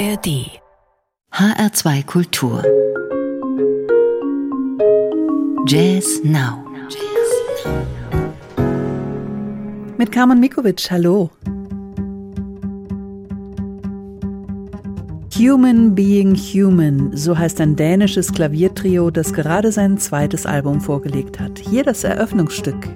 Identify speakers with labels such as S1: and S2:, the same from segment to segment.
S1: ARD HR2 Kultur Jazz Now
S2: Mit Carmen Mikovic, hallo. Human Being Human, so heißt ein dänisches Klaviertrio, das gerade sein zweites Album vorgelegt hat. Hier das Eröffnungsstück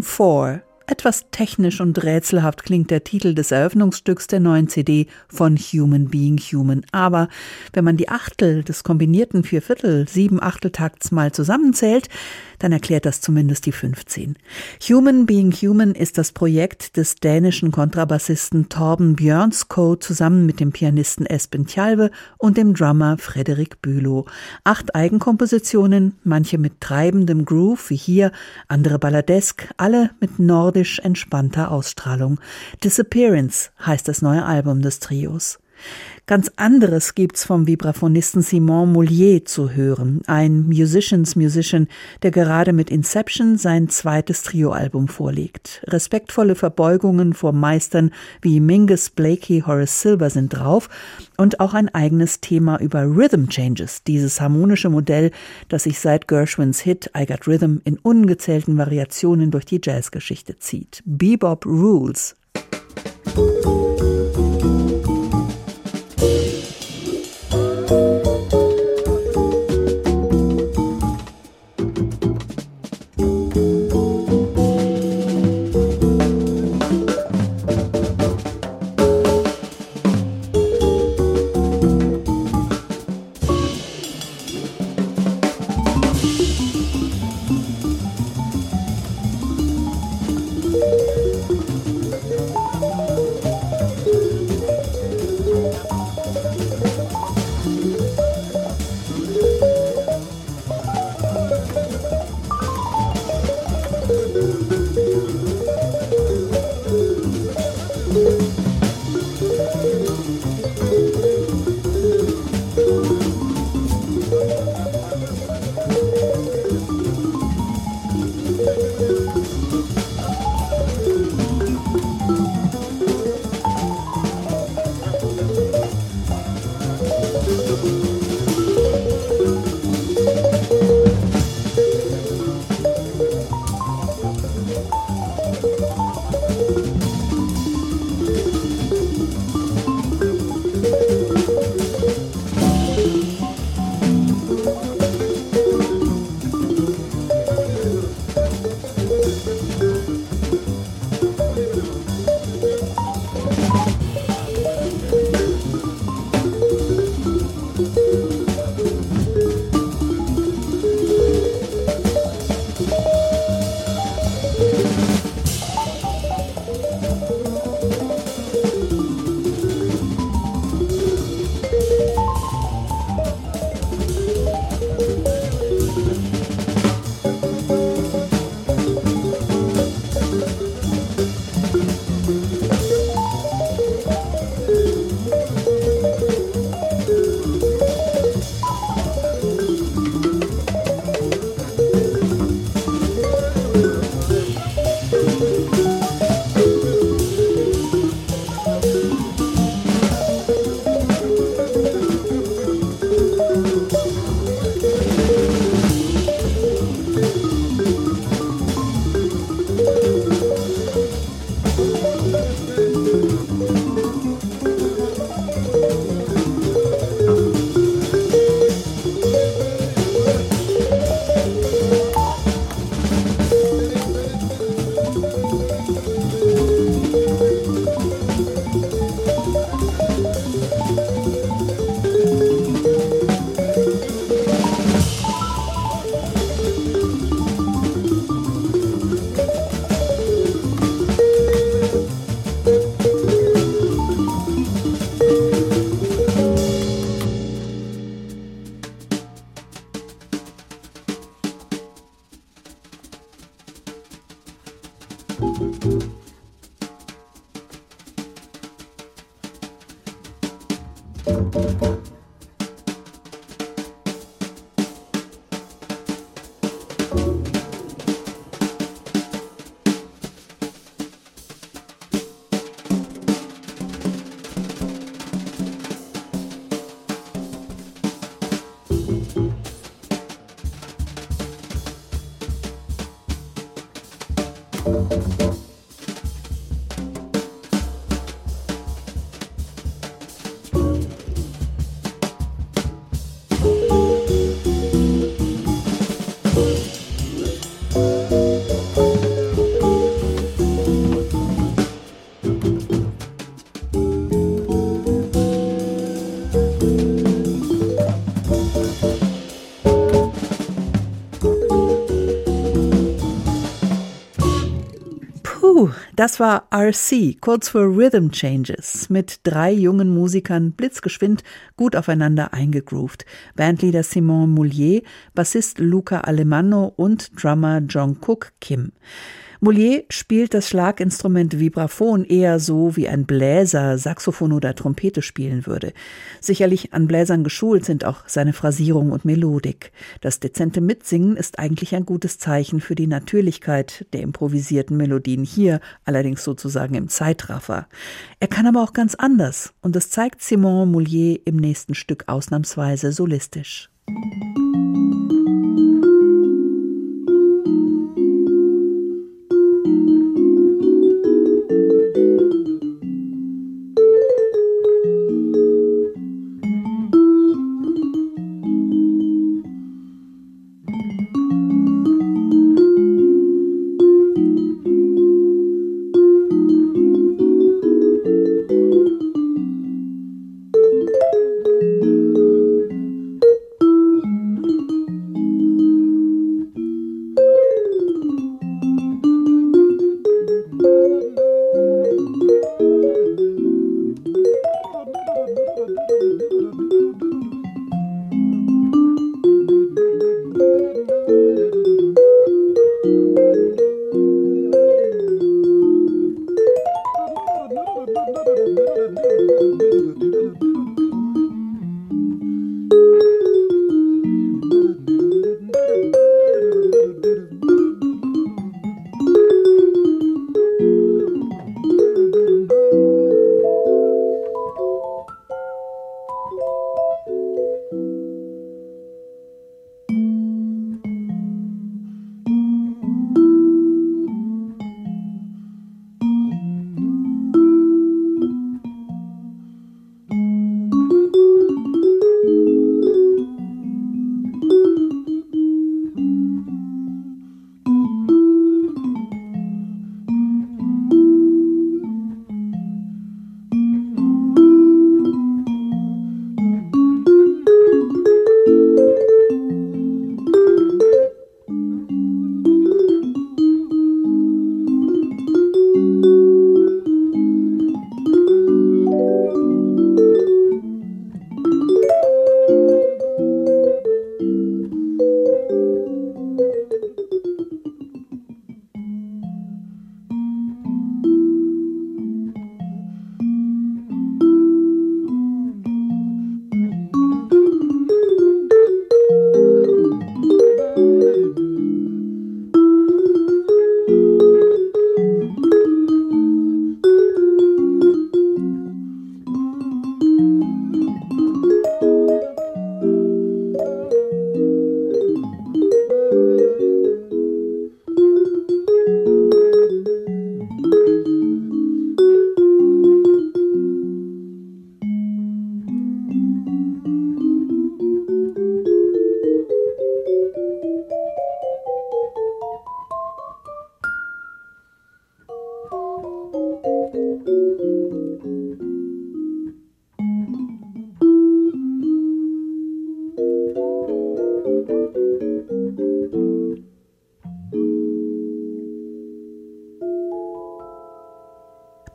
S2: 4. etwas technisch und rätselhaft klingt der Titel des Eröffnungsstücks der neuen CD von Human Being Human. Aber wenn man die Achtel des kombinierten Vierviertel, sieben Achteltakts mal zusammenzählt, dann erklärt das zumindest die 15. Human Being Human ist das Projekt des dänischen Kontrabassisten Torben Björnsko zusammen mit dem Pianisten Espen Tjalve und dem Drummer Frederik Bülow. Acht Eigenkompositionen, manche mit treibendem Groove wie hier, andere balladesk, alle mit nordisch entspannter Ausstrahlung. Disappearance heißt das neue Album des Trios. Ganz anderes gibt's vom Vibraphonisten Simon Moulier zu hören, ein Musicians Musician, der gerade mit Inception sein zweites Trioalbum vorlegt. Respektvolle Verbeugungen vor Meistern wie Mingus Blakey, Horace Silver sind drauf und auch ein eigenes Thema über Rhythm Changes, dieses harmonische Modell, das sich seit Gershwins Hit I Got Rhythm in ungezählten Variationen durch die Jazzgeschichte zieht. Bebop Rules. Das war RC, kurz für Rhythm Changes, mit drei jungen Musikern blitzgeschwind gut aufeinander eingegroovt. Bandleader Simon Moulier, Bassist Luca Alemanno und Drummer John Cook Kim. Moulier spielt das Schlaginstrument Vibraphon eher so, wie ein Bläser Saxophon oder Trompete spielen würde. Sicherlich an Bläsern geschult sind auch seine Phrasierung und Melodik. Das dezente Mitsingen ist eigentlich ein gutes Zeichen für die Natürlichkeit der improvisierten Melodien hier, allerdings sozusagen im Zeitraffer. Er kann aber auch ganz anders und das zeigt Simon Moulier im nächsten Stück ausnahmsweise solistisch.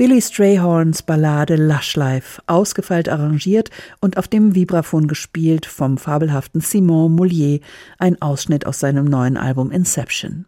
S2: Billy Strayhorns Ballade Lush Life, ausgefeilt arrangiert und auf dem Vibraphon gespielt vom fabelhaften Simon Moulier, ein Ausschnitt aus seinem neuen Album Inception.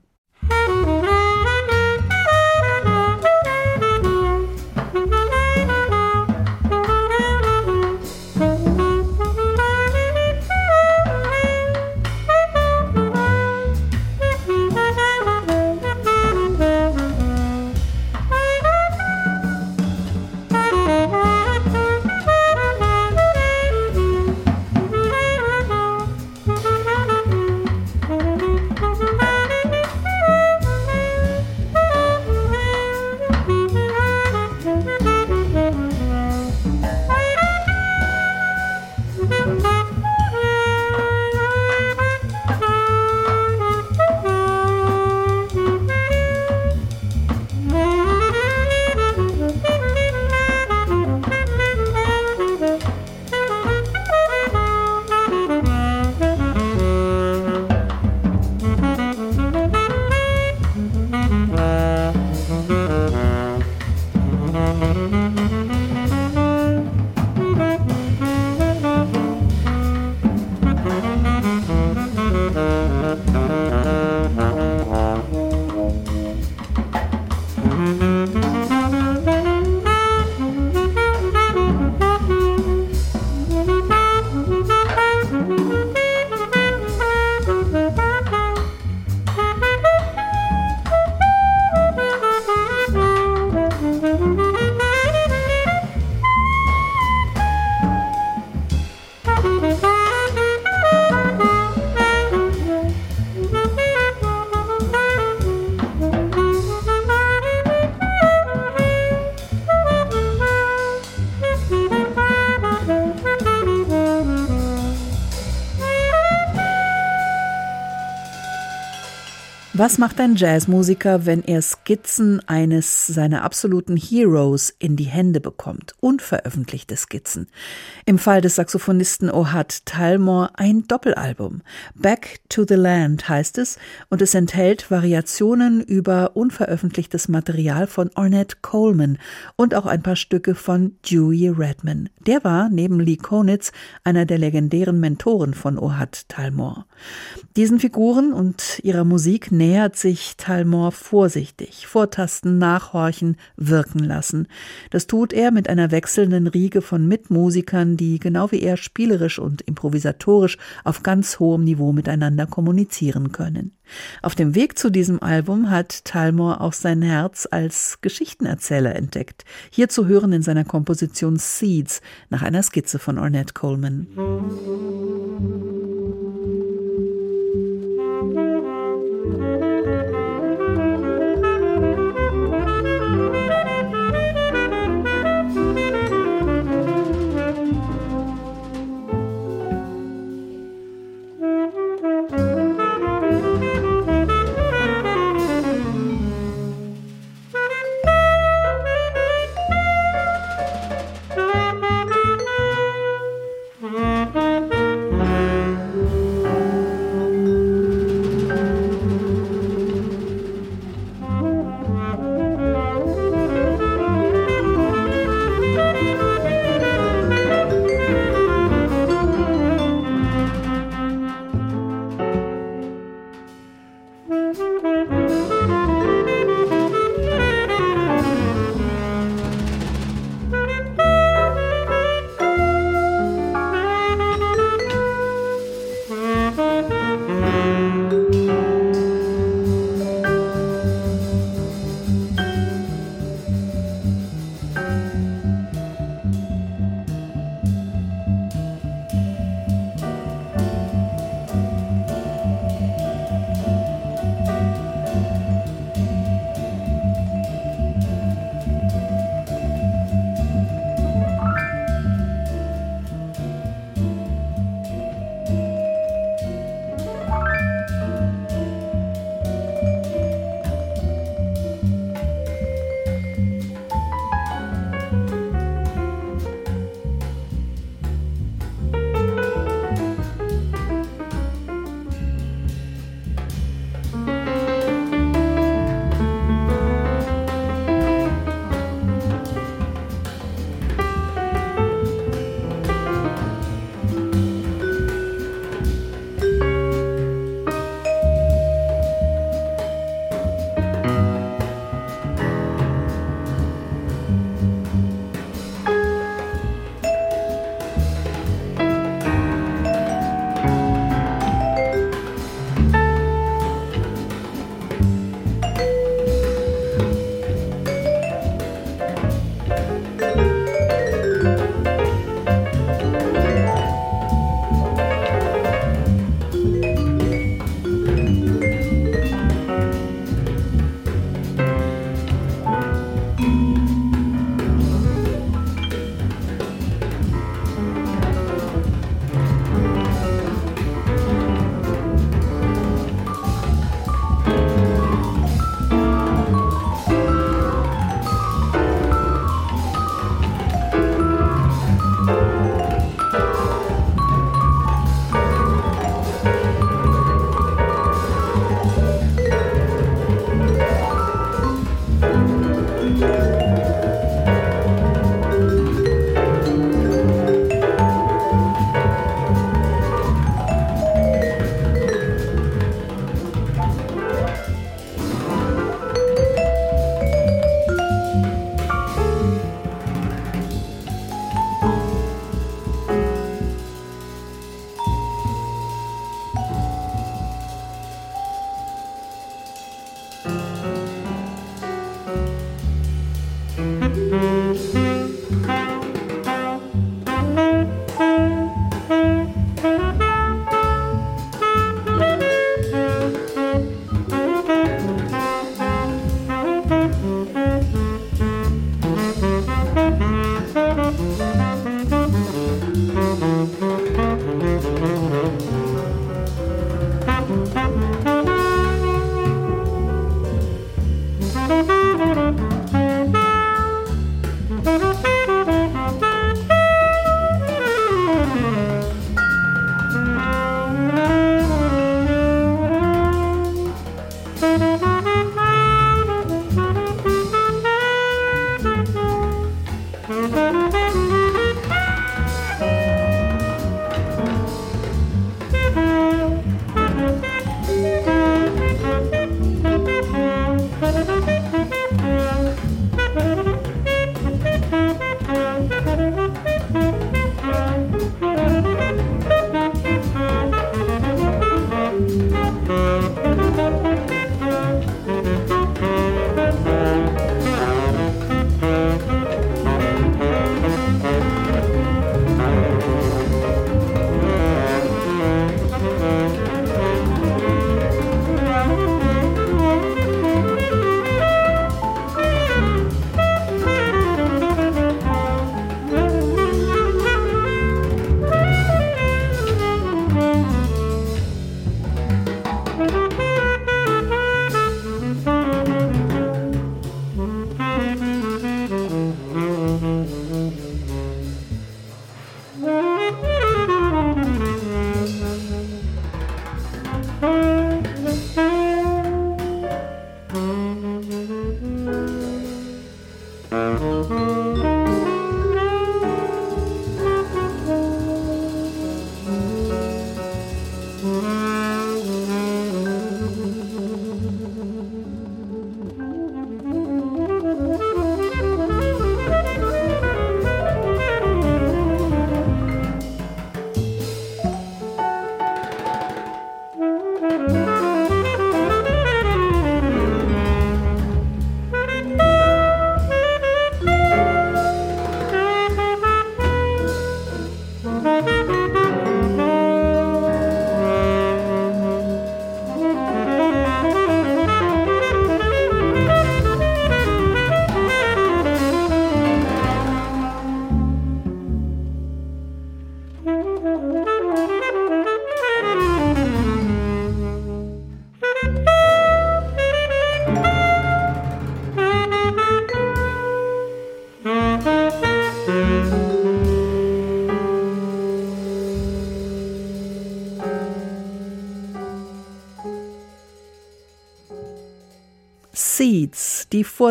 S2: Was macht ein Jazzmusiker, wenn er Skizzen eines seiner absoluten Heroes in die Hände bekommt? Unveröffentlichte Skizzen. Im Fall des Saxophonisten Ohad Talmor ein Doppelalbum. Back to the Land heißt es und es enthält Variationen über unveröffentlichtes Material von Ornette Coleman und auch ein paar Stücke von Dewey Redman. Der war neben Lee Konitz einer der legendären Mentoren von Ohad Talmor. Diesen Figuren und ihrer Musik näher nähert sich Talmor vorsichtig, vortasten, nachhorchen, wirken lassen. Das tut er mit einer wechselnden Riege von Mitmusikern, die genau wie er spielerisch und improvisatorisch auf ganz hohem Niveau miteinander kommunizieren können. Auf dem Weg zu diesem Album hat Talmor auch sein Herz als Geschichtenerzähler entdeckt. Hier zu hören in seiner Komposition Seeds nach einer Skizze von Ornette Coleman. Seeds,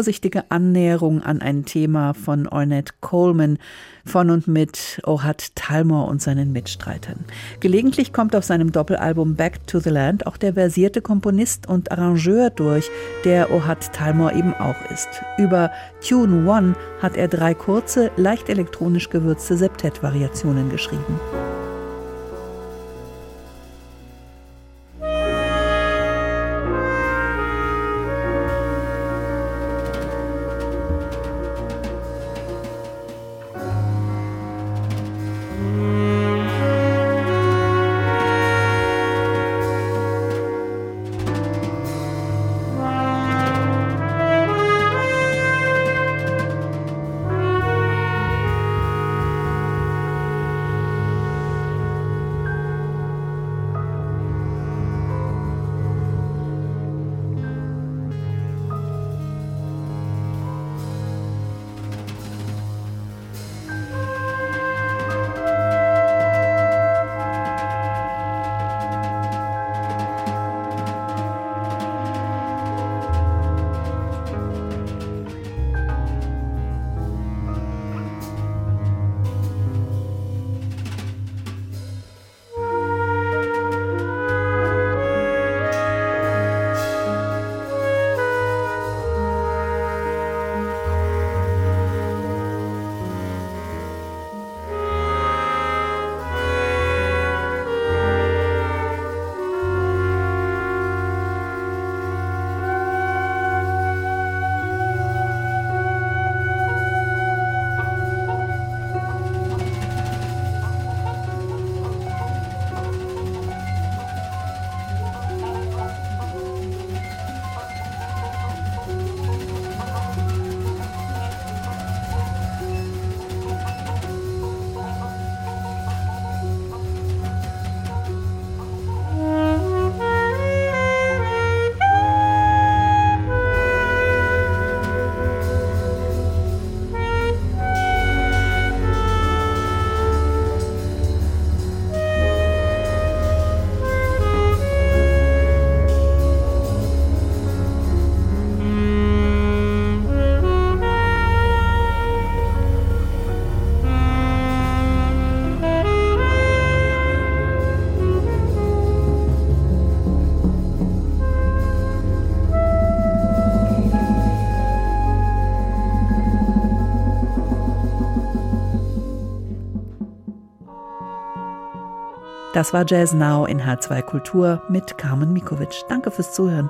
S2: vorsichtige Annäherung an ein Thema von Ornette Coleman von und mit Ohad Talmor und seinen Mitstreitern. Gelegentlich kommt auf seinem Doppelalbum Back to the Land auch der versierte Komponist und Arrangeur durch, der Ohad Talmor eben auch ist. Über Tune One hat er drei kurze, leicht elektronisch gewürzte Septett-Variationen geschrieben. Das war Jazz Now in H2 Kultur mit Carmen Mikovic. Danke fürs Zuhören.